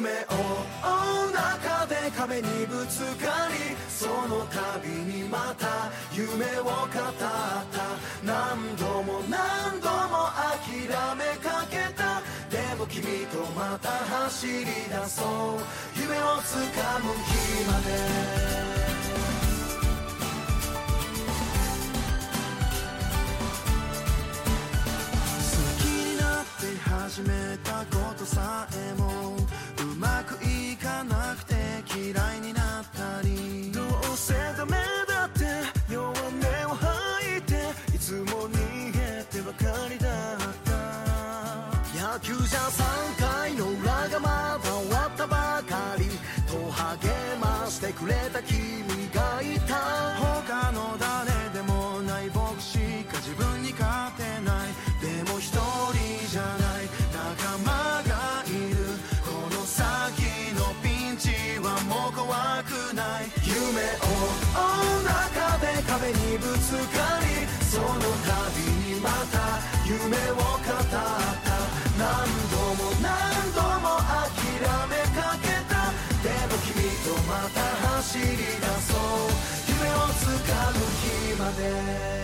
夢を追う中で壁にぶつかりその度にまた夢を語った何度も何度も諦めかけたでも君とまた走り出そう夢をつかむ日まで好きになって始めたことさえもまくいかなくて嫌いになったり。どうせダメだって弱音を吐いていつも逃げてばかりだった。野球じゃ3回の裏がまだ終わったばかり。と励ましてくれた君怖くない。夢を追う中で壁にぶつかりその度にまた夢を語った。何度も何度も諦めかけた。でも君とまた走り出そう。夢をつかむ日まで。